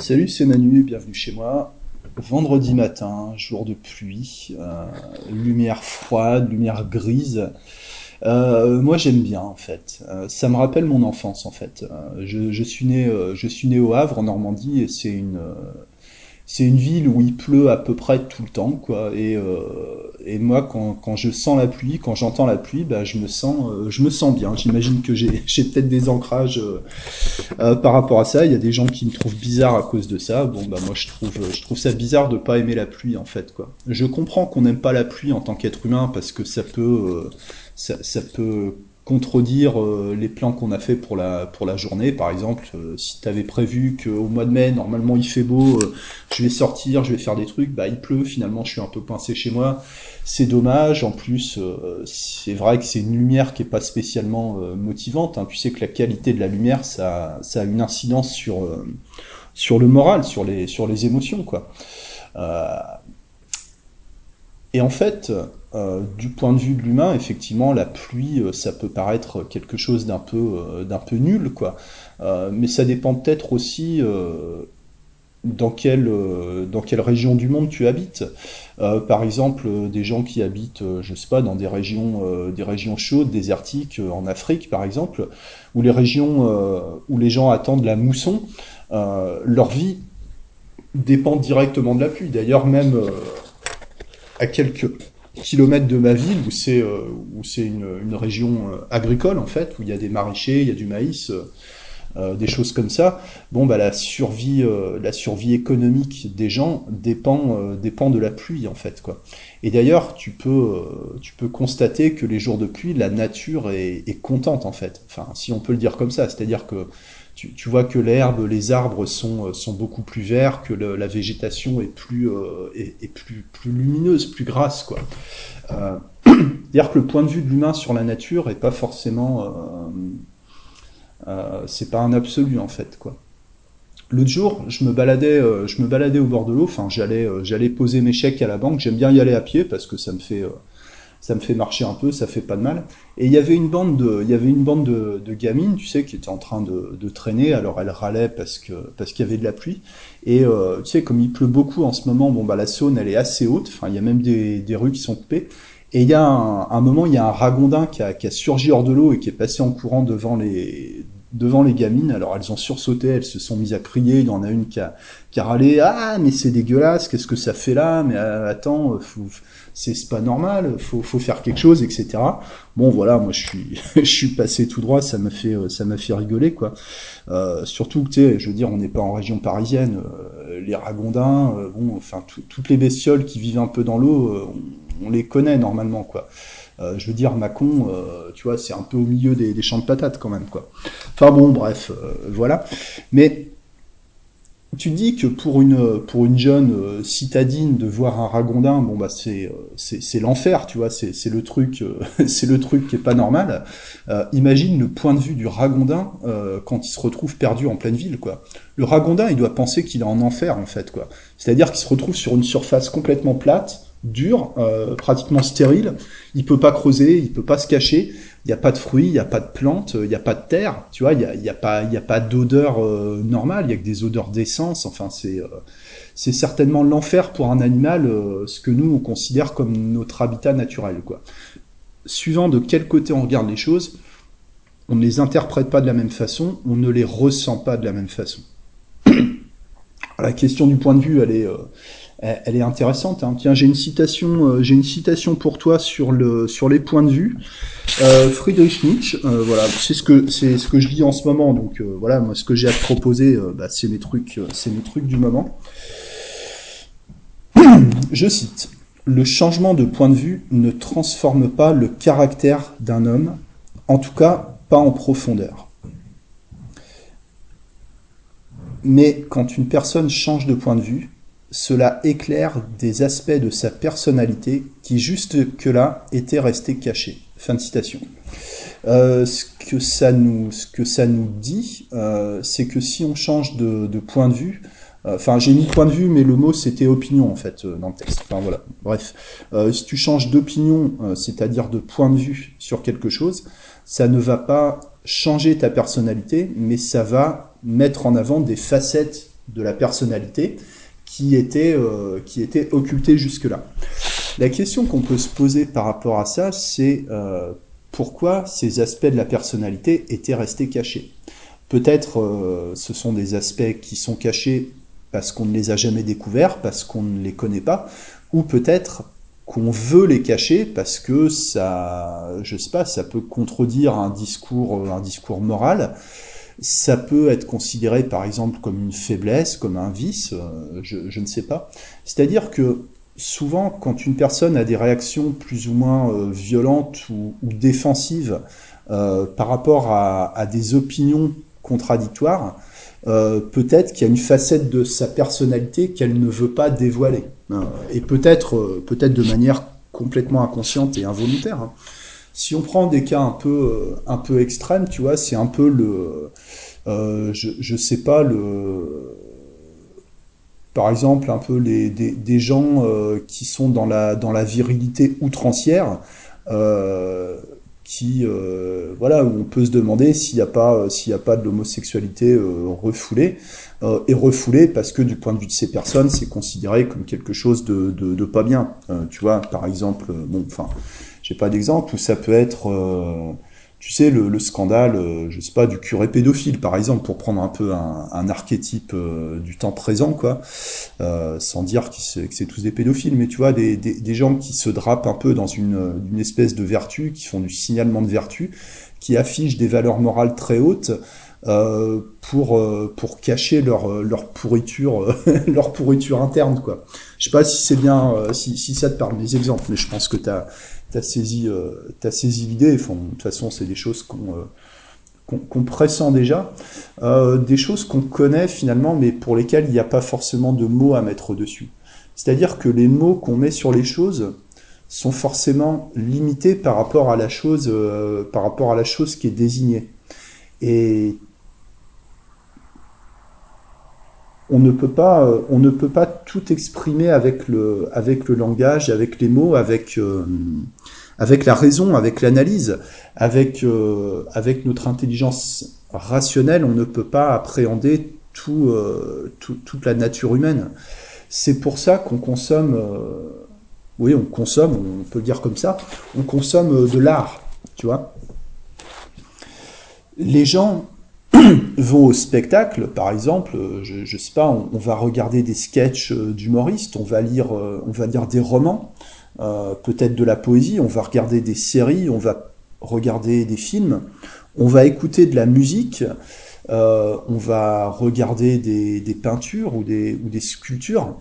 Salut, c'est Manu, bienvenue chez moi. Vendredi matin, jour de pluie, euh, lumière froide, lumière grise. Euh, moi j'aime bien en fait. Euh, ça me rappelle mon enfance en fait. Je, suis né, je suis né au Havre en Normandie et c'est une, c'est une ville où il pleut à peu près tout le temps, quoi. Et, et moi, quand, je sens la pluie, quand j'entends la pluie, bah, je me sens, euh, je me sens bien. J'imagine que j'ai, peut-être des ancrages euh, euh, par rapport à ça. Il y a des gens qui me trouvent bizarre à cause de ça. Bon, bah moi, je trouve, je trouve ça bizarre de pas aimer la pluie, en fait, quoi. Je comprends qu'on n'aime pas la pluie en tant qu'être humain parce que ça peut, ça peut contredire euh, les plans qu'on a fait pour la pour la journée. Par exemple euh, si tu avais prévu qu'au mois de mai normalement il fait beau euh, je vais sortir je vais faire des trucs bah il pleut. Finalement je suis un peu coincé chez moi. C'est dommage. En plus c'est vrai que c'est une lumière qui est pas spécialement motivante hein. tu sais que la qualité de la lumière ça ça a une incidence sur sur le moral sur les sur les émotions quoi. Et en fait, euh, du point de vue de l'humain, effectivement, la pluie, euh, ça peut paraître quelque chose d'un peu, euh, peu nul, quoi. Mais ça dépend peut-être aussi dans quelle, dans quelle région du monde tu habites. Par exemple, des gens qui habitent, je sais pas, dans des régions, des régions chaudes, désertiques, en Afrique, par exemple, où les régions où les gens attendent la mousson, leur vie dépend directement de la pluie. D'ailleurs, même à quelques kilomètres de ma ville, où c'est euh, où une, une région euh, agricole en fait, où il y a des maraîchers, il y a du maïs, euh, des choses comme ça. Bon, bah la survie, la survie économique des gens dépend dépend de la pluie en fait quoi. Et d'ailleurs, tu peux tu peux constater que les jours de pluie, la nature est, est contente en fait. Enfin, si on peut le dire comme ça, c'est-à-dire que tu, vois que l'herbe, les arbres sont, euh, sont beaucoup plus verts, que la végétation est plus, euh, est, plus, plus lumineuse, plus grasse, quoi. Euh, C'est-à-dire que le point de vue de l'humain sur la nature est pas forcément, c'est pas un absolu en fait, quoi. L'autre jour, je me baladais, je me baladais au bord de l'eau. Enfin, j'allais, j'allais poser mes chèques à la banque. J'aime bien y aller à pied parce que ça me fait, ça me fait marcher un peu, ça fait pas de mal. Et il y avait une bande de, il y avait une bande de, de gamines, tu sais, qui étaient en train de, de traîner. Alors elles râlaient parce que parce qu'il y avait de la pluie. Et euh, tu sais, comme il pleut beaucoup en ce moment, bon bah la Saône elle est assez haute. Enfin, il y a même des, des rues qui sont coupées. Et il y a un, un moment, il y a un ragondin qui a, qui a surgi hors de l'eau et qui est passé en courant devant les devant les gamines. Alors elles ont sursauté, elles se sont mises à crier. Il y en a une qui a, qui a râlé ah mais c'est dégueulasse, qu'est-ce que ça fait là? Mais euh, attends, euh, faut, c'est pas normal, faut, faut faire quelque chose, etc. Bon voilà, moi je suis, je suis passé tout droit, ça m'a fait, ça m'a fait rigoler quoi. Euh, surtout que tu sais, je veux dire, on n'est pas en région parisienne, euh, les ragondins, euh, bon, enfin tout- toutes les bestioles qui vivent un peu dans l'eau, on, les connaît normalement quoi. Je veux dire, Mâcon, euh, tu vois, c'est un peu au milieu des, des champs de patates quand même quoi. Enfin bon, bref, voilà. Mais tu dis que pour une, pour une jeune euh, citadine de voir un ragondin, bon bah c'est euh, c'est l'enfer, tu vois, c'est le truc, euh, c'est le truc qui est pas normal. Imagine le point de vue du ragondin euh, quand il se retrouve perdu en pleine ville, quoi. Le ragondin, il doit penser qu'il est en enfer en fait, quoi. C'est-à-dire qu'il se retrouve sur une surface complètement plate, dure, euh, pratiquement stérile. Il peut pas creuser, il peut pas se cacher. Il n'y a pas de fruits, il n'y a pas de plantes, il n'y a pas de terre, tu vois, il n'y a, y a pas, y a pas d'odeur euh, normale, il y a que des odeurs d'essence, enfin c'est euh, c'est certainement l'enfer pour un animal, ce que nous on considère comme notre habitat naturel, quoi. Suivant de quel côté on regarde les choses, on ne les interprète pas de la même façon, on ne les ressent pas de la même façon. La question du point de vue, elle est, elle elle est intéressante. hein. Tiens, j'ai une citation, euh, j'ai une citation pour toi sur le sur les points de vue. Euh, Friedrich Nietzsche, euh, voilà, c'est ce que c'est ce que je lis en ce moment. Donc euh, voilà, moi ce que j'ai à te proposer, euh, bah, c'est mes trucs, euh, c'est mes trucs du moment. Je cite Le changement de point de vue ne transforme pas le caractère d'un homme, en tout cas pas en profondeur. Mais quand une personne change de point de vue, cela éclaire des aspects de sa personnalité qui jusque-là étaient restés cachés. Fin de citation. Euh, ce que ça nous, ce que ça nous dit, euh, c'est que si on change de, de point de vue, euh, enfin j'ai mis point de vue, mais le mot c'était opinion en fait euh, dans le texte. Enfin voilà, bref, Euh, si tu changes d'opinion, euh, c'est-à-dire de point de vue sur quelque chose, ça ne va pas changer ta personnalité, mais ça va mettre en avant des facettes de la personnalité qui était, euh, qui était occulté jusque-là. La question qu'on peut se poser par rapport à ça, c'est euh, pourquoi ces aspects de la personnalité étaient restés cachés? Peut-être euh, ce sont des aspects qui sont cachés parce qu'on ne les a jamais découverts, parce qu'on ne les connaît pas, ou peut-être qu'on veut les cacher parce que ça, je sais pas, ça peut contredire un discours, un discours moral. Ça peut être considéré par exemple comme une faiblesse, comme un vice, euh, je, ne sais pas. C'est-à-dire que souvent, quand une personne a des réactions plus ou moins euh, violentes ou, défensives euh, par rapport à, des opinions contradictoires, peut-être qu'il y a une facette de sa personnalité qu'elle ne veut pas dévoiler. Et peut-être peut-être de manière complètement inconsciente et involontaire. Hein. Si on prend des cas un peu, un peu extrêmes, tu vois, c'est un peu le... je, je sais pas, le par exemple un peu les, des, gens euh, qui sont dans la, dans la virilité outrancière, euh, qui euh, voilà où on peut se demander s'il n'y a pas a pas de l'homosexualité euh, refoulée euh, et refoulée parce que du point de vue de ces personnes c'est considéré comme quelque chose de, de, de pas bien. Tu vois par exemple bon enfin j'ai pas d'exemple où ça peut être tu sais, le, le scandale, euh, je sais pas, du curé pédophile, par exemple, pour prendre un peu un, archétype euh, du temps présent, quoi, euh, sans dire qu que c'est tous des pédophiles, mais tu vois, des, gens qui se drapent un peu dans une, espèce de vertu, qui font du signalement de vertu, qui affichent des valeurs morales très hautes, euh, pour pour cacher leur leur pourriture leur pourriture interne quoi. Je sais pas si c'est bien si, si ça te parle des exemples mais je pense que tu as t'as saisi, euh, as saisi l'idée. De toute façon, c'est des choses qu'on euh, pressent déjà, euh, des choses qu'on connaît finalement, mais pour lesquelles il n'y a pas forcément de mots à mettre dessus. C'est-à-dire que les mots qu'on met sur les choses sont forcément limités par rapport à la chose, euh, par rapport à la chose qui est désignée. Et on ne peut pas, euh, on ne peut pas tout exprimer avec le, avec le langage, avec les mots, avec, euh, avec la raison, avec l'analyse, avec, euh, avec notre intelligence rationnelle, on ne peut pas appréhender tout, tout toute la nature humaine. C'est pour ça qu'on consomme, oui, on consomme, on peut le dire comme ça, on consomme de l'art, tu vois. Les gens vont au spectacle, par exemple, je, je sais pas, on, va regarder des sketchs d'humoristes, on va lire, on va lire des romans, euh, peut-être de la poésie, on va regarder des séries, on va regarder des films, on va écouter de la musique, euh, on va regarder des, peintures ou des, sculptures,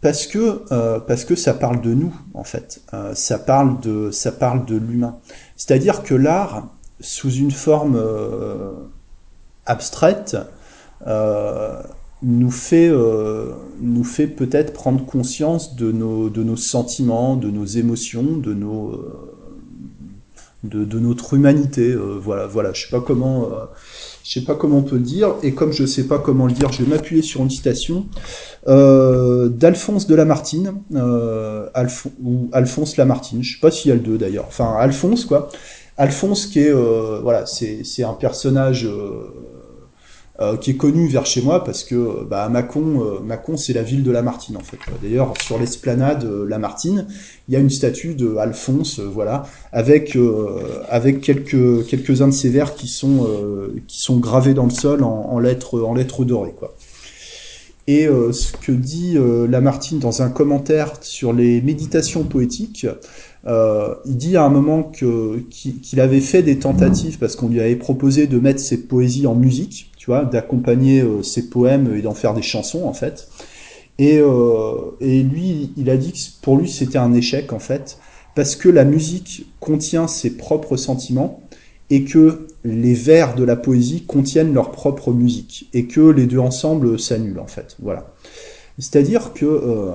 parce que euh, parce que ça parle de nous en fait, euh, ça parle de ça parle de l'humain. C'est-à-dire que l'art sous une forme euh, abstraite euh, nous fait, euh, nous fait peut-être prendre conscience de nos, de nos sentiments, de nos émotions, de, nos, euh, notre humanité. Voilà, voilà, je sais pas comment, sais pas comment on peut le dire. Et comme je sais pas comment le dire, je vais m'appuyer sur une citation d'Alphonse de Lamartine ou Alphonse Lamartine. Je sais pas s'il y a le deux d'ailleurs. Enfin, Alphonse quoi. Alphonse qui est, voilà, c'est un personnage euh, qui est connu vers chez moi parce que bah, Mâcon, euh, c'est la ville de Lamartine en fait. D'ailleurs, sur l'esplanade euh, Lamartine, il y a une statue de Alphonse, euh, voilà, avec euh, avec quelques quelques uns de ses vers qui sont euh, qui sont gravés dans le sol en, lettres en lettres dorées quoi. Et euh, ce que dit euh, Lamartine dans un commentaire sur les méditations poétiques, euh, il dit à un moment qu'il qu avait fait des tentatives parce qu'on lui avait proposé de mettre ses poésies en musique tu vois, d'accompagner euh, ses poèmes et d'en faire des chansons en fait. Et, euh, et lui, il a dit que pour lui c'était un échec en fait, parce que la musique contient ses propres sentiments et que les vers de la poésie contiennent leur propre musique et que les deux ensemble s'annulent en fait. Voilà. C'est-à-dire que euh,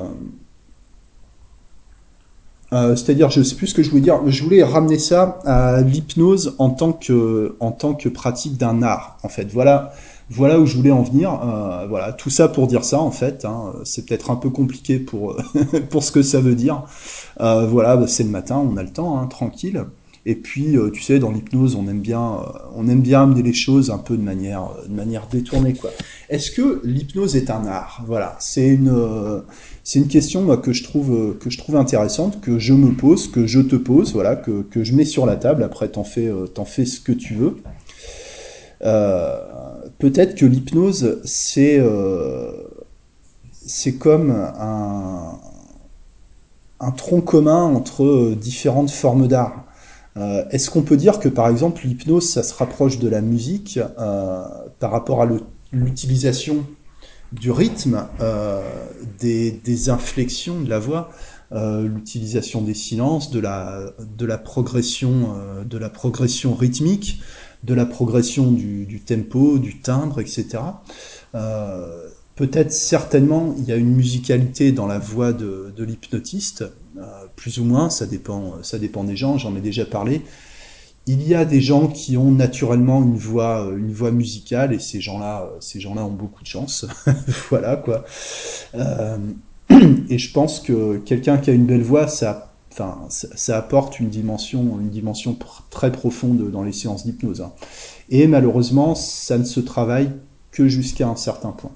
euh, c'est-à-dire, je sais plus ce que je voulais dire. Je voulais ramener ça à l'hypnose en tant que pratique d'un art. En fait, voilà, voilà où je voulais en venir. Euh, voilà, tout ça pour dire ça. En fait, hein. c'est peut-être un peu compliqué pour ce que ça veut dire. Euh, voilà, bah, c'est le matin, on a le temps, hein, tranquille. Et puis, tu sais, dans l'hypnose, on aime bien, on aime bien amener les choses un peu de manière, détournée. Est-ce que l'hypnose est un art? Voilà, c'est une, c'est une question que je trouve que je trouve intéressante, que je me pose, que je te pose, voilà, que, je mets sur la table. Après, t'en fais, fais ce que tu veux. Euh, peut-être que l'hypnose, c'est euh, comme un, un tronc commun entre différentes formes d'art. Euh, est-ce qu'on peut dire que par exemple l'hypnose, ça se rapproche de la musique par rapport à l'utilisation du rythme, des, des, inflexions de la voix, l'utilisation des silences, de la, de progression, de la progression rythmique, de la progression du, tempo, du timbre, etc. Euh, peut-être certainement il y a une musicalité dans la voix de, l'hypnotiste, euh, plus ou moins, ça dépend, ça dépend des gens, j'en ai déjà parlé. Il y a des gens qui ont naturellement une voix, voix musicale et ces gens-là, ces gens-là ont beaucoup de chance. voilà quoi. Euh, et je pense que quelqu'un qui a une belle voix, ça apporte une dimension, très profonde dans les séances d'hypnose. Hein. Et malheureusement, ça ne se travaille que jusqu'à un certain point.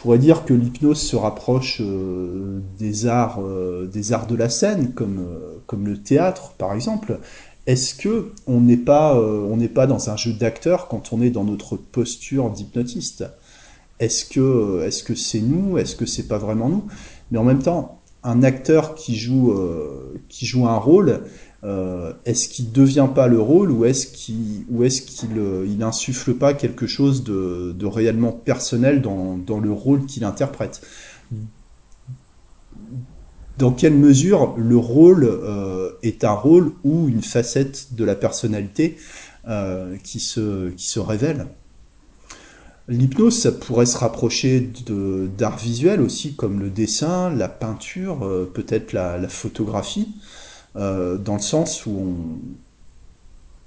On pourrait dire que l'hypnose se rapproche euh, des arts, euh, de la scène, comme, euh, comme le théâtre, par exemple. Est-ce que on n'est pas, on n'est pas dans un jeu d'acteur quand on est dans notre posture d'hypnotiste? Est-ce que, est-ce que c'est nous? Est-ce que c'est pas vraiment nous? Mais en même temps, un acteur qui joue, euh, qui joue un rôle, euh, est-ce qu'il devient pas le rôle ou est-ce qu'il ou euh, insuffle pas quelque chose de, de réellement personnel dans, dans le rôle qu'il interprète? Dans quelle mesure le rôle euh, est un rôle ou une facette de la personnalité euh, qui, se, qui se révèle? L'hypnose, ça pourrait se rapprocher d'art visuel aussi, comme le dessin, la peinture, euh, peut-être la, photographie, dans le sens où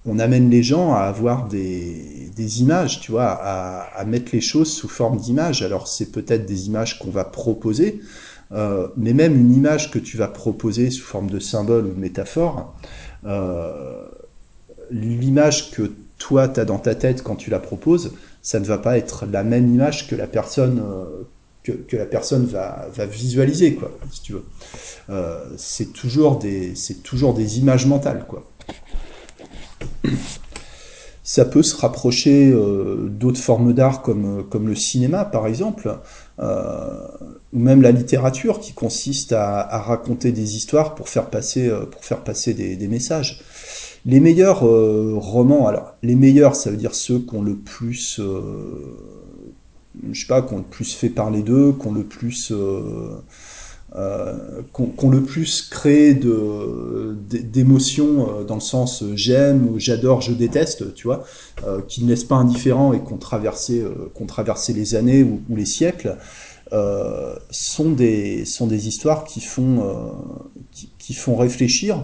on, amène les gens à avoir des, images, tu vois, à, mettre les choses sous forme d'images. Alors c'est peut-être des images qu'on va proposer, euh, mais même une image que tu vas proposer sous forme de symbole ou de métaphore, l'image que toi, tu as dans ta tête quand tu la proposes, ça ne va pas être la même image que la personne euh, que, la personne va, va visualiser, quoi, si tu veux. Euh, c'est toujours des c'est toujours des images mentales, quoi. Ça peut se rapprocher euh, d'autres formes d'art comme, comme le cinéma, par exemple, ou même la littérature qui consiste à, raconter des histoires pour faire passer, pour faire passer des, messages. Les meilleurs euh, romans, alors les meilleurs, ça veut dire ceux qui ont le plus, euh, je sais pas, qui ont le plus fait parler d'eux, qui ont le plus, euh, qu'on le plus créé d'émotions dans le sens j'aime ou j'adore, je déteste, tu vois, qui ne laissent pas indifférent et qu'on traversé les années ou, les siècles. sont des sont des histoires qui font qui, font réfléchir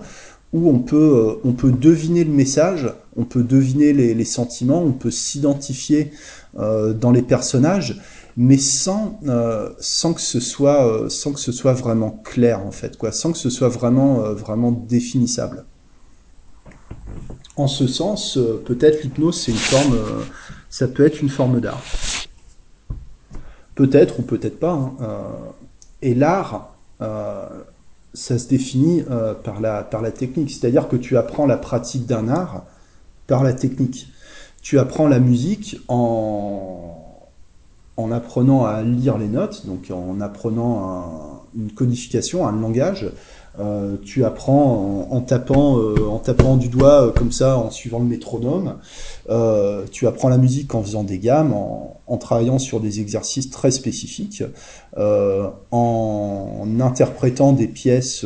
où on peut, euh, on peut deviner le message, on peut deviner les, sentiments, on peut s'identifier euh, dans les personnages, mais sans, euh, sans, que ce soit, sans que ce soit vraiment clair, en fait, quoi, sans que ce soit vraiment, vraiment définissable. En ce sens, peut-être l'hypnose, c'est une forme, ça peut être une forme d'art. Peut-être ou peut-être pas. Hein, et l'art, ça se définit euh, par, la, par la technique. C'est-à-dire que tu apprends la pratique d'un art par la technique. Tu apprends la musique en, en apprenant à lire les notes, donc en apprenant une codification, un langage. Euh, tu apprends en, tapant, euh, en tapant du doigt euh, comme ça, en suivant le métronome. tu apprends la musique en faisant des gammes, en, travaillant sur des exercices très spécifiques, en, interprétant des pièces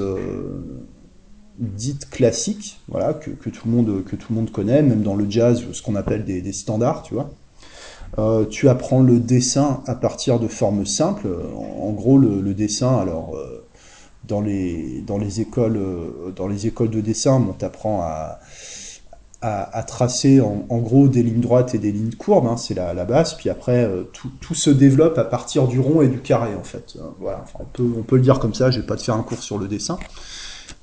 dites classiques, voilà, que, que, tout le monde, que tout le monde connaît, même dans le jazz, ce qu'on appelle des, des, standards, tu vois. Euh, tu apprends le dessin à partir de formes simples. En, gros, le, dessin, alors dans les, dans les, écoles, euh, dans les écoles de dessin, on t'apprend à, tracer en, gros des lignes droites et des lignes courbes, hein, c'est la, base, puis après euh, tout, se développe à partir du rond et du carré en fait. Euh, voilà, on, peut, le dire comme ça, je vais pas te faire un cours sur le dessin.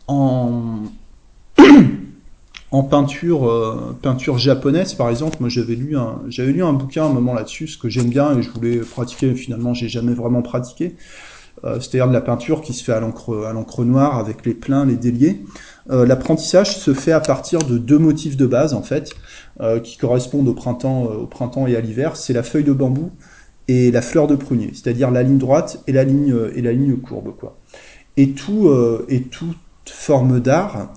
En, en peinture, peinture japonaise par exemple, moi j'avais lu un, j'avais lu un bouquin à un moment là-dessus, ce que j'aime bien et je voulais pratiquer, finalement j'ai jamais vraiment pratiqué. c'est-à-dire de la peinture qui se fait à l'encre à l'encre noire avec les pleins, les déliés. L'apprentissage se fait à partir de deux motifs de base en fait, qui correspondent au printemps, au printemps et à l'hiver. C'est la feuille de bambou et la fleur de prunier, c'est-à-dire la ligne droite et la ligne et la ligne courbe quoi. Et tout et toute forme d'art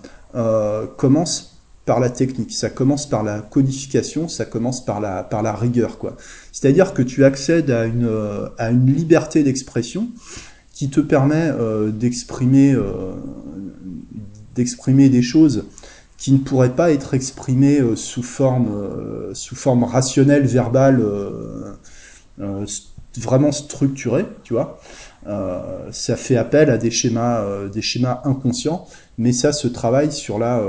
commence par la technique, ça commence par la codification, ça commence par la, par la rigueur. C'est-à-dire que tu accèdes à une, à une liberté d'expression qui te permet euh, d'exprimer euh, d'exprimer des choses qui ne pourraient pas être exprimées euh, sous forme sous forme rationnelle, verbale, vraiment structurée, tu vois. ça fait appel à des schémas des schémas inconscients, mais ça se travaille sur la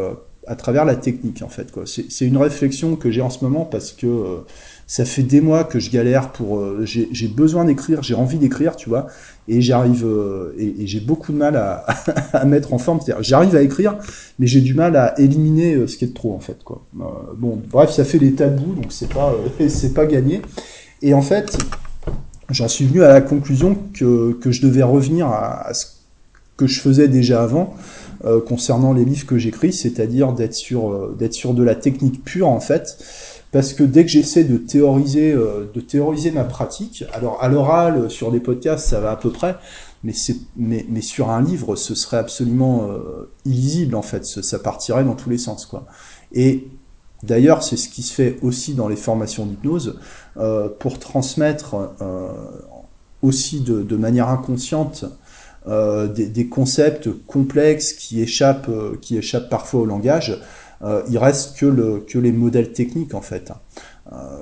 à travers la technique en fait. C'est une réflexion que j'ai en ce moment parce que euh, ça fait des mois que je galère pour euh, j'ai besoin d'écrire, j'ai envie d'écrire, tu vois, et j'arrive euh, et, j'ai beaucoup de mal à, mettre en forme. J'arrive à écrire, mais j'ai du mal à éliminer ce qui est de trop en fait quoi. bon, bref, ça fait des tabous, donc c'est pas c'est pas gagné. Et en fait, j'en suis venu à la conclusion que que je devais revenir à ce que je faisais déjà avant euh, concernant les livres que j'écris, c'est-à-dire d'être sur, euh, d'être sur de la technique pure en fait, parce que dès que j'essaie de théoriser, euh, de théoriser ma pratique, alors à l'oral, sur des podcasts, ça va à peu près, mais, c'est, mais, mais sur un livre, ce serait absolument illisible en fait, ça partirait dans tous les sens quoi. Et D'ailleurs, c'est ce qui se fait aussi dans les formations d'hypnose, pour transmettre aussi de, manière inconsciente euh, des, concepts complexes qui échappent, euh, qui échappent parfois au langage, euh, il reste que, le, que les modèles techniques en fait.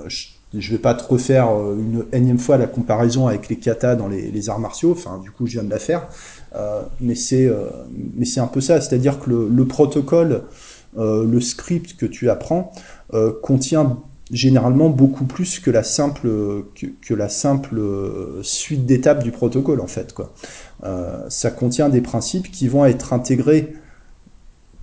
je, je vais pas te refaire une énième fois la comparaison avec les katas dans les, arts martiaux, enfin du coup je viens de la faire, mais c'est un peu ça, c'est-à-dire que le, le protocole, le script que tu apprends contient généralement beaucoup plus que la simple que, la simple suite d'étapes du protocole en fait quoi. Euh, ça contient des principes qui vont être intégrés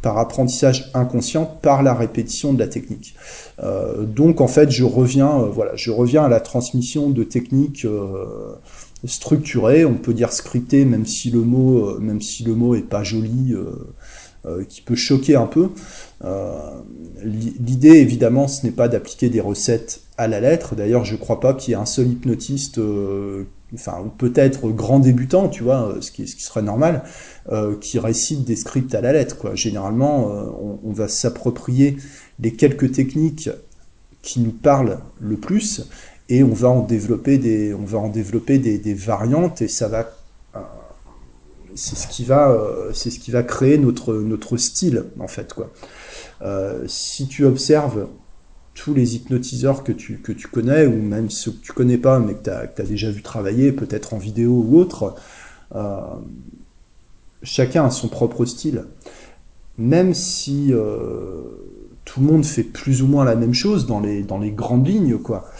par apprentissage inconscient par la répétition de la technique. Euh, donc en fait, je reviens, euh, voilà, je reviens à la transmission de techniques euh, structurées, on peut dire scriptées, même si le mot, euh, même si pas joli, euh, qui peut choquer un peu. L'idée, évidemment, ce n'est pas d'appliquer des recettes à la lettre. D'ailleurs, je crois pas qu'il y ait un seul hypnotiste enfin peut-être grand débutant, tu vois, ce qui, serait normal, euh, qui récite des scripts à la lettre. Quoi. Généralement, euh, on, va s'approprier les quelques techniques qui nous parlent le plus et on va en développer des, on va en développer des, variantes et ça va, euh, c'est ce qui va, euh, c'est ce qui va créer notre notre style en fait quoi. Euh, si tu observes tous les hypnotiseurs que tu, que tu connais, ou même ceux que tu connais pas, mais que tu as, déjà vu travailler, peut-être en vidéo ou autre, euh, chacun a son propre style. Même si tout le monde fait plus ou moins la même chose dans les, dans les grandes lignes, quoi.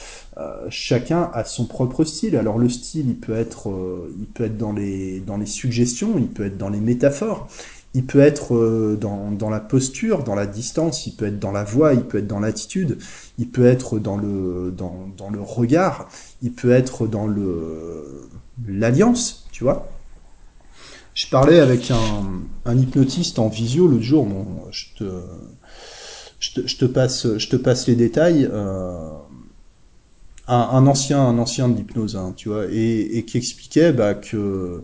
Euh, chacun a son propre style. Alors le style, il peut être, euh, il peut être dans les, dans les suggestions, il peut être dans les métaphores, il peut être euh, dans, dans, la posture, dans la distance, il peut être dans la voix, il peut être dans l'attitude, il peut être dans le, dans, dans, le regard, il peut être dans l'alliance, tu vois. Je parlais avec un, un hypnotiste en visio l'autre jour, je, te, je, te, je, te, passe, je te passe les détails. Un, un, ancien, un ancien de l'hypnose, hein, tu vois, et, qui expliquait bah, que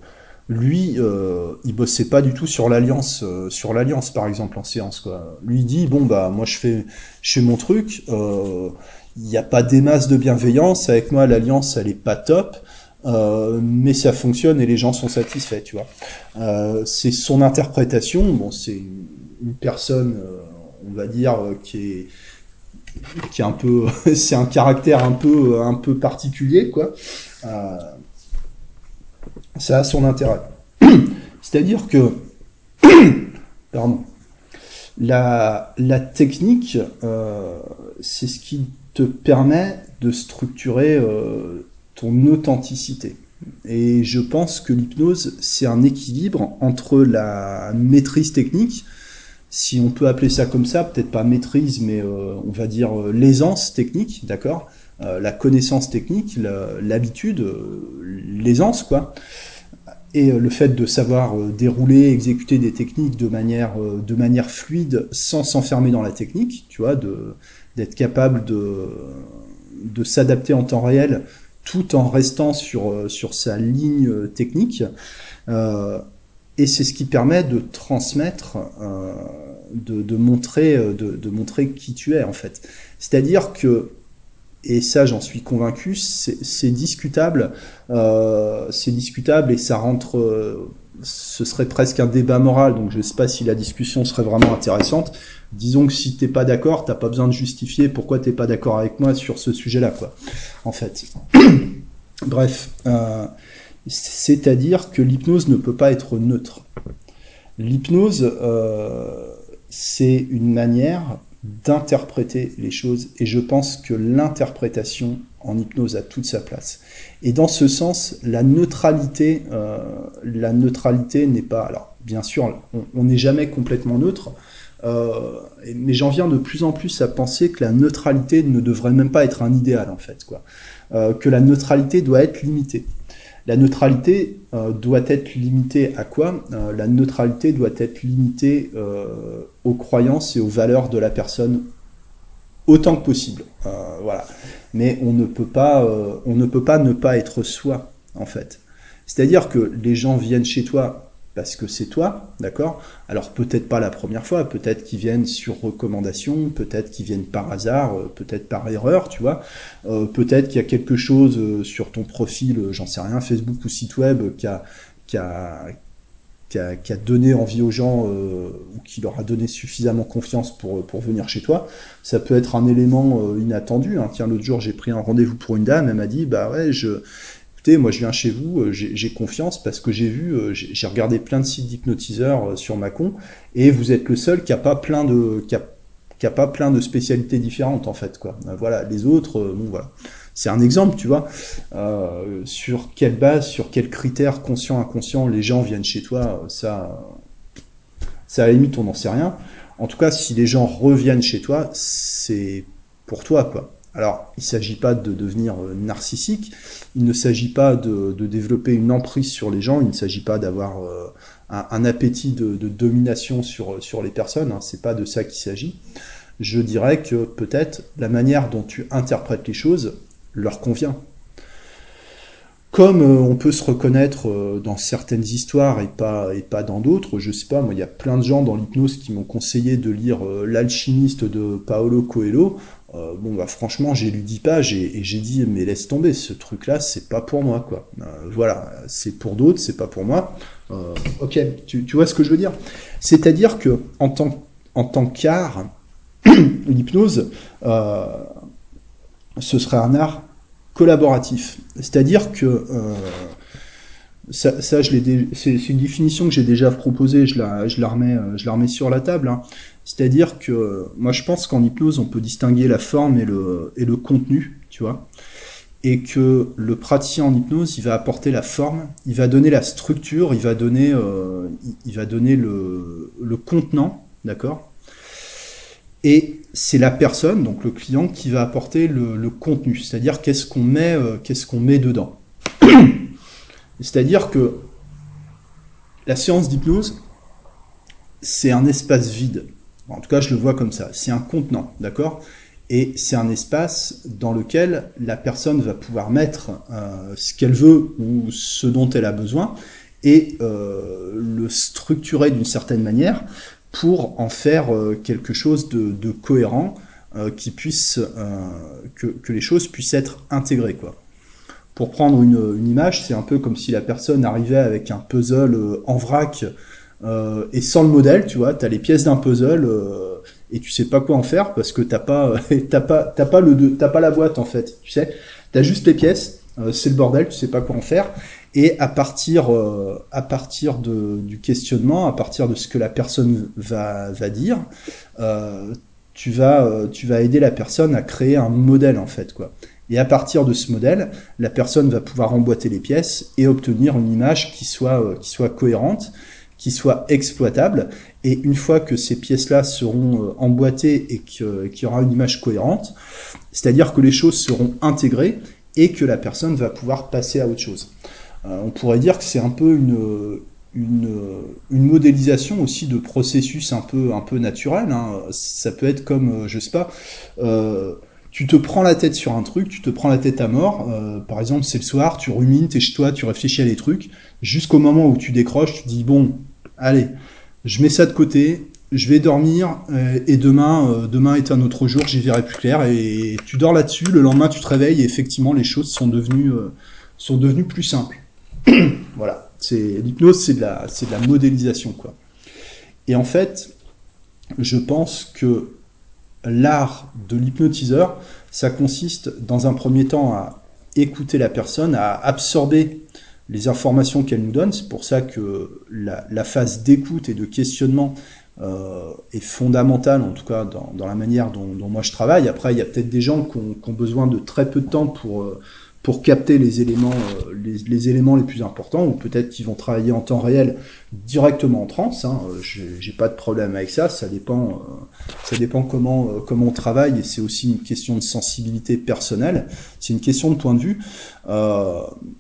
lui, euh, il bossait pas du tout sur l'alliance, euh, sur l'alliance par exemple en séance quoi. Lui il dit bon bah moi je fais, je mon truc, il euh, n'y a pas des masses de bienveillance avec moi l'alliance elle est pas top, euh, mais ça fonctionne et les gens sont satisfaits tu vois. C'est son interprétation, bon c'est une personne on va dire qui est qui est un peu, c'est un caractère un peu un peu particulier quoi ça a son intérêt. C'est-à-dire que, pardon, la, la technique, euh, c'est ce qui te permet de structurer euh, ton authenticité. Et je pense que l'hypnose, c'est un équilibre entre la maîtrise technique, si on peut appeler ça comme ça, peut-être pas maîtrise, mais on va dire l'aisance technique, d'accord La connaissance technique, l'habitude, l'aisance, quoi et le fait de savoir dérouler, exécuter des techniques de manière, de manière fluide sans s'enfermer dans la technique, tu vois, d'être capable de, de s'adapter en temps réel tout en restant sur, euh, sur sa ligne euh, technique. Euh, et c'est ce qui permet de transmettre, de, montrer, de, montrer qui tu es en fait. C'est-à-dire que, et ça j'en suis convaincu, c'est discutable, c'est discutable et ça rentre, ce serait presque un débat moral, donc je ne sais pas si la discussion serait vraiment intéressante, disons que si t'es pas d'accord, t'as pas besoin de justifier pourquoi t'es pas d'accord avec moi sur ce sujet-là, quoi. En fait. Bref, euh, c'est-à-dire que l'hypnose ne peut pas être neutre. L'hypnose, euh, c'est une manière d'interpréter les choses, et je pense que l'interprétation en hypnose a toute sa place. Et dans ce sens, la neutralité, euh, la neutralité n'est pas. Alors, bien sûr, on n'est jamais complètement neutre. Euh, mais j'en viens de plus en plus à penser que la neutralité ne devrait même pas être un idéal en fait, quoi. Que la neutralité doit être limitée. La neutralité euh, doit être limitée à quoi La neutralité doit être limitée aux croyances et aux valeurs de la personne autant que possible. voilà. Mais on ne peut pas, on ne peut pas ne pas être soi en fait. C'est-à-dire que les gens viennent chez toi parce que c'est toi, d'accord? Alors peut-être pas la première fois, peut-être qu'ils viennent sur recommandation, peut-être qu'ils viennent par hasard, euh, peut-être par erreur, tu vois. Euh, peut-être qu'il y a quelque chose euh, sur ton profil, j'en sais rien, Facebook ou site web, qui a, qui a, qui a, donné envie aux gens ou qui leur a donné suffisamment confiance pour, pour venir chez toi. Ça peut être un élément inattendu. Hein. Tiens, l'autre jour, j'ai pris un rendez-vous pour une dame, elle m'a dit, bah ouais, je moi je viens chez vous, euh, j'ai confiance parce que j'ai vu, euh, j'ai regardé plein de sites d'hypnotiseurs euh, sur Macon, et vous êtes le seul qui a pas plein de, qui a, pas plein de spécialités différentes en fait. Voilà, les autres, bon voilà. C'est un exemple, tu vois, sur quelle base, sur quels critères conscients, inconscients, les gens viennent chez toi, ça, ça à la limite, on n'en sait rien. En tout cas, si les gens reviennent chez toi, c'est pour toi, quoi. Alors, il ne s'agit pas de devenir euh, narcissique, il ne s'agit pas de, développer une emprise sur les gens, il ne s'agit pas d'avoir euh, un, appétit de, domination sur, sur les personnes, hein, c'est pas de ça qu'il s'agit. Je dirais que peut-être la manière dont tu interprètes les choses leur convient. Comme euh, on peut se reconnaître dans certaines histoires et pas, et pas dans d'autres, je sais pas, moi il y a plein de gens dans l'hypnose qui m'ont conseillé de lire L'alchimiste de Paolo Coelho. Euh, bon bah franchement j'ai lu 10 pages et, j'ai dit mais laisse tomber ce truc là c'est pas pour moi quoi. Euh, voilà c'est pour d'autres c'est pas pour moi. Euh, ok tu, vois ce que je veux dire? C'est à dire que en tant en tant qu'art l'hypnose ce serait un art collaboratif. C'est à dire que ça, je c'est une définition que j'ai déjà proposée je la je la remets je la remets sur la table hein. C'est-à-dire que moi je pense qu'en hypnose on peut distinguer la forme et le, et le contenu, tu vois, et que le praticien en hypnose il va apporter la forme, il va donner la structure, il va donner, euh, il va donner le, le contenant, d'accord Et c'est la personne, donc le client, qui va apporter le, contenu, c'est-à-dire qu'est-ce qu'on met, euh, qu'est-ce qu'on met dedans. C'est-à-dire que la séance d'hypnose, c'est un espace vide. En tout cas, je le vois comme ça. C'est un contenant, d'accord? Et c'est un espace dans lequel la personne va pouvoir mettre euh, ce qu'elle veut ou ce dont elle a besoin et euh, le structurer d'une certaine manière pour en faire euh, quelque chose de, cohérent puisse que, les choses puissent être intégrées quoi. Pour prendre une, une image, c'est un peu comme si la personne arrivait avec un puzzle en vrac euh, et sans le modèle, tu vois, t'as les pièces d'un puzzle euh, et tu sais pas quoi en faire parce que t'as pas, t'as pas, t'as pas le, t'as pas la boîte en fait, tu sais, t'as juste les pièces, euh, c'est le bordel, tu sais pas quoi en faire. Et à partir, à partir de, du questionnement, à partir de ce que la personne va, va dire, tu vas, tu vas aider la personne à créer un modèle en fait, quoi. Et à partir de ce modèle, la personne va pouvoir emboîter les pièces et obtenir une image qui soit, qui soit cohérente qui soient exploitables. Et une fois que ces pièces-là seront emboîtées et qu'il y aura une image cohérente, c'est-à-dire que les choses seront intégrées et que la personne va pouvoir passer à autre chose. on pourrait dire que c'est un peu une, une, modélisation aussi de processus un peu, un peu naturel. Hein. Ça peut être comme, euh, je sais pas, euh, tu te prends la tête sur un truc, tu te prends la tête à mort. Euh, par exemple, c'est le soir, tu rumines, t'es chez toi, tu réfléchis à des trucs, jusqu'au moment où tu décroches, tu dis bon, allez, je mets ça de côté, je vais dormir euh, et demain, euh, demain est un autre jour, j'y verrai plus clair. Et tu dors là-dessus. Le lendemain, tu te réveilles et effectivement, les choses sont devenues, sont devenues plus simples. voilà. C'est l'hypnose, c'est de la, c'est de la modélisation quoi. Et en fait, je pense que l'art de l'hypnotiseur, ça consiste dans un premier temps à écouter la personne, à absorber les informations qu'elle nous donne. C'est pour ça que la, phase d'écoute et de questionnement euh, est fondamentale, en tout cas dans, la manière dont, moi je travaille. Après, il y a peut-être des gens qui ont, besoin de très peu de temps pour, euh, pour capter les éléments, euh, les, éléments les plus importants, ou peut-être qu'ils vont travailler en temps réel directement en trance. Hein. Euh, j'ai pas de problème avec ça. Ça dépend, euh, ça dépend comment comment on travaille, et c'est aussi une question de sensibilité personnelle. C'est une question de point de vue.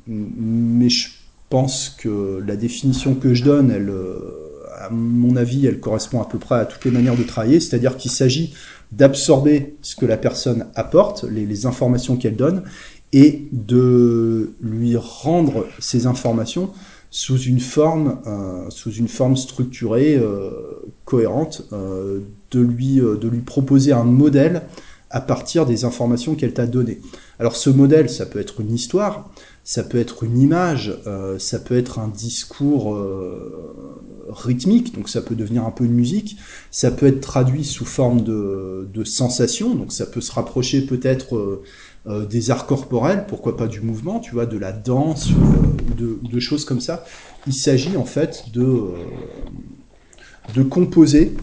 mais je pense que la définition que je donne, elle, à mon avis, elle correspond à peu près à toutes les manières de travailler. C'est-à-dire qu'il s'agit d'absorber ce que la personne apporte, les informations qu'elle donne, et de lui rendre ces informations sous une forme, euh, sous une forme structurée, euh, cohérente, euh, de, lui, de lui proposer un modèle à partir des informations qu'elle t'a données. Alors ce modèle, ça peut être une histoire, ça peut être une image, ça peut être un discours rythmique, donc ça peut devenir un peu une musique, ça peut être traduit sous forme de, de sensations, donc ça peut se rapprocher peut-être euh, des arts corporels, pourquoi pas du mouvement, tu vois, de la danse ou, de, choses comme ça. Il s'agit en fait de, euh, de composer,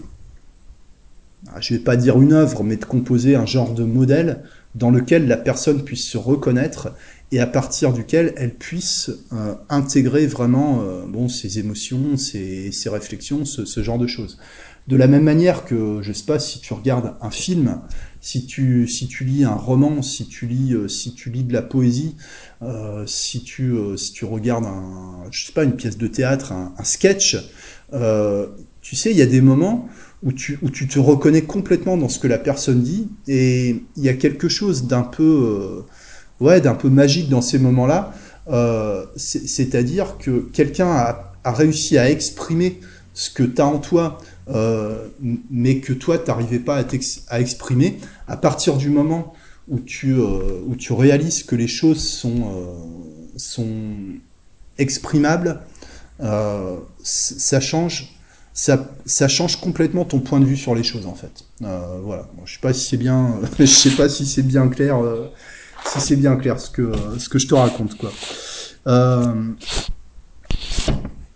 ah, je vais pas dire une œuvre, mais de composer un genre de modèle dans lequel la personne puisse se reconnaître et à partir duquel elle puisse euh, intégrer vraiment bon, ses émotions, ses, réflexions, ce, ce, genre de choses. De la même manière que, je sais pas, si tu regardes un film, si tu, si tu lis un roman, si tu lis, euh, si tu lis de la poésie, euh, si, tu, euh, si tu regardes un, je sais pas, une pièce de théâtre, un, sketch, tu sais, il y a des moments où tu, où tu te reconnais complètement dans ce que la personne dit, et il y a quelque chose d'un peu, ouais, d'un peu magique dans ces moments-là. C'est-à-dire que quelqu'un a, a réussi à exprimer ce que tu as en toi, euh, mais que toi, tu n'arrivais pas à, à, exprimer, à partir du moment où tu, euh, où tu réalises que les choses sont, euh, sont exprimables, ça change. Ça, ça, change complètement ton point de vue sur les choses en fait. voilà. je sais si sais pas si c'est bien clair, si c'est bien clair ce que ce que je te raconte quoi.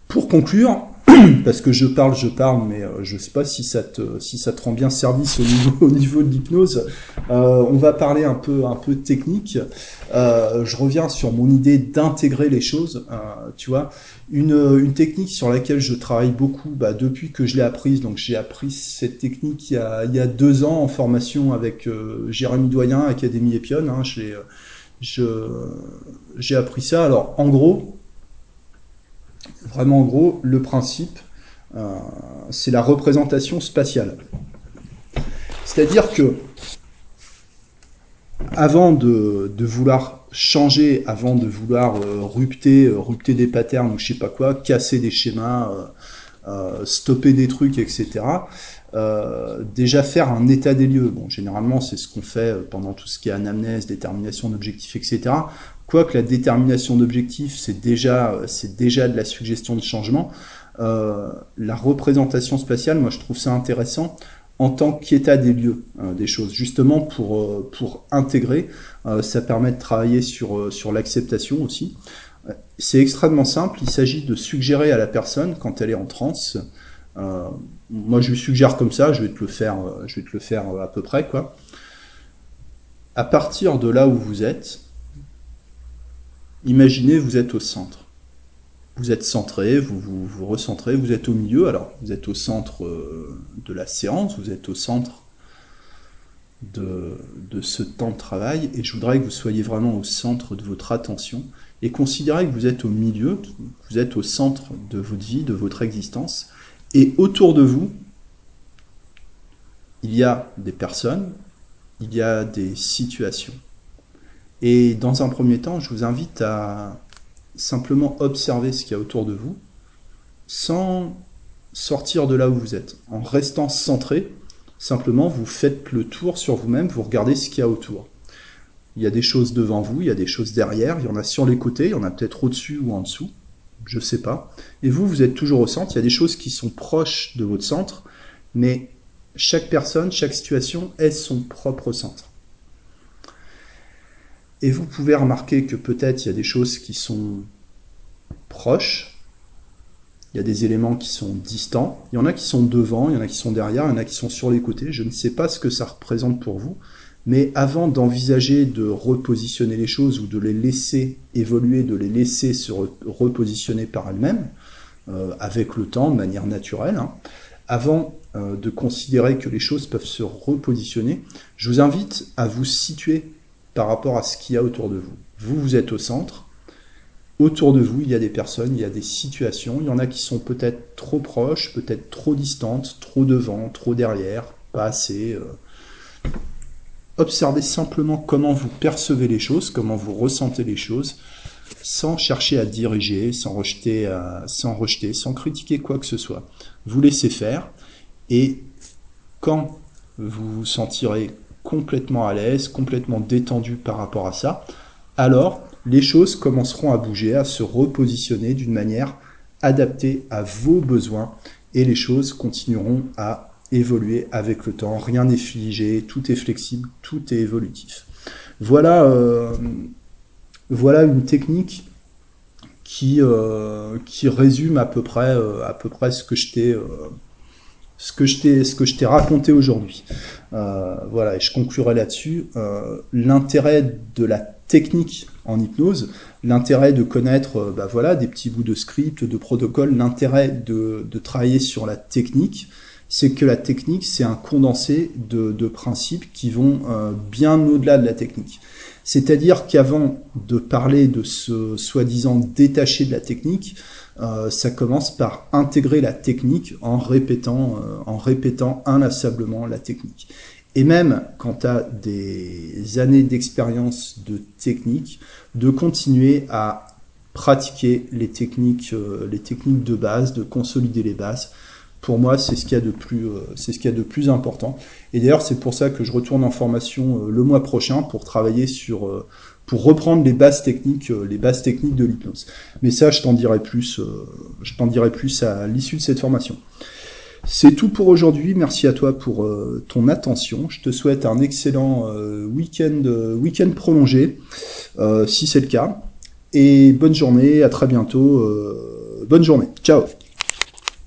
pour conclure, parce que je parle, je parle, mais euh, je ne sais pas si ça te, si ça te rend bien service au niveau, au niveau de l'hypnose. Euh, on va parler un peu, un peu technique. Euh, je reviens sur mon idée d'intégrer les choses. tu vois, une, technique sur laquelle je travaille beaucoup bah, depuis que je l'ai apprise. Donc j'ai appris cette technique il y, a, deux ans en formation avec Jérémy Doyen, Académie Epion. Hein, j'ai appris ça. Alors en gros, Vraiment, en gros, le principe, euh, c'est la représentation spatiale. C'est-à-dire que, avant de, vouloir changer, avant de vouloir euh, rupter, euh, rupter des patterns ou je sais pas quoi, casser des schémas, stopper des trucs, etc., déjà faire un état des lieux. Bon, généralement, c'est ce qu'on fait pendant tout ce qui est anamnèse, détermination d'objectifs, etc. Quoique la détermination d'objectifs, c'est déjà, déjà de la suggestion de changement, euh, la représentation spatiale, moi je trouve ça intéressant en tant qu'état des lieux euh, des choses, justement pour, euh, pour intégrer, ça permet de travailler sur, sur l'acceptation aussi. C'est extrêmement simple, il s'agit de suggérer à la personne quand elle est en transe, moi je lui suggère comme ça, je vais te le faire, je vais te le faire à peu près quoi. À partir de là où vous êtes, Imaginez, vous êtes au centre. vous êtes centré, vous, vous recentrez, vous êtes au milieu. Alors, vous êtes au centre euh, de la séance, vous êtes au centre de, ce temps de travail, et je voudrais que vous soyez vraiment au centre de votre attention, et considérez que vous êtes au milieu, vous êtes au centre de votre vie, de votre existence, et autour de vous, il y a des personnes, il y a des situations. Et dans un premier temps, je vous invite à simplement observer ce qu'il y a autour de vous, sans sortir de là où vous êtes, en restant centré. Simplement, vous faites le tour sur vous-même, vous regardez ce qu'il y a autour. Il y a des choses devant vous, il y a des choses derrière, il y en a sur les côtés, il y en a peut-être au-dessus ou en dessous, je ne sais pas. Et vous, vous êtes toujours au centre, il y a des choses qui sont proches de votre centre, mais chaque personne, chaque situation est son propre centre. Et vous pouvez remarquer que peut-être il y a des choses qui sont proches, il y a des éléments qui sont distants, il y en a qui sont devant, il y en a qui sont derrière, il y en a qui sont sur les côtés. Je ne sais pas ce que ça représente pour vous, mais avant d'envisager de repositionner les choses ou de les laisser évoluer, de les laisser se repositionner par elles-mêmes, euh, avec le temps, de manière naturelle, hein, avant euh, de considérer que les choses peuvent se repositionner, je vous invite à vous situer par rapport à ce qu'il y a autour de vous. Vous, vous êtes au centre. Autour de vous, il y a des personnes, il y a des situations. Il y en a qui sont peut-être trop proches, peut-être trop distantes, trop devant, trop derrière, pas assez. Euh. Observez simplement comment vous percevez les choses, comment vous ressentez les choses, sans chercher à diriger, sans rejeter, sans rejeter, sans critiquer quoi que ce soit. Vous laissez faire, et quand vous vous sentirez complètement à l'aise, complètement détendu par rapport à ça, alors les choses commenceront à bouger, à se repositionner d'une manière adaptée à vos besoins et les choses continueront à évoluer avec le temps. Rien n'est figé, tout est flexible, tout est évolutif. Voilà, euh, une technique qui, euh, résume euh, à peu près ce que je t'ai ce que je t'ai raconté aujourd'hui. Euh, voilà, et je conclurai là-dessus. Euh, l'intérêt de la technique en hypnose, l'intérêt de connaître euh, bah, voilà des petits bouts de script, de protocole, l'intérêt de, de travailler sur la technique, c'est que la technique c'est un condensé de, de principes qui vont euh, bien au-delà de la technique. C'est-à-dire qu'avant de parler de ce soi-disant détaché de la technique, euh, ça commence par intégrer la technique en répétant, euh, en répétant inlassablement la technique. Et même quand tu as des années d'expérience de technique, de continuer à pratiquer les techniques, euh, les techniques de base, de consolider les bases. Pour moi, c'est ce qu'il y a de plus, c'est ce qu'il y a de plus important. Et d'ailleurs, c'est pour ça que je retourne en formation le mois prochain pour travailler sur pour reprendre les bases techniques, euh, les bases techniques de l'hypnose. Mais ça, je t'en dirai plus, euh, je t'en dirai plus à l'issue de cette formation. C'est tout pour aujourd'hui. Merci à toi pour euh, ton attention. Je te souhaite un excellent week-end, week-end prolongé, si c'est le cas. Et bonne journée. À très bientôt. bonne journée. Ciao.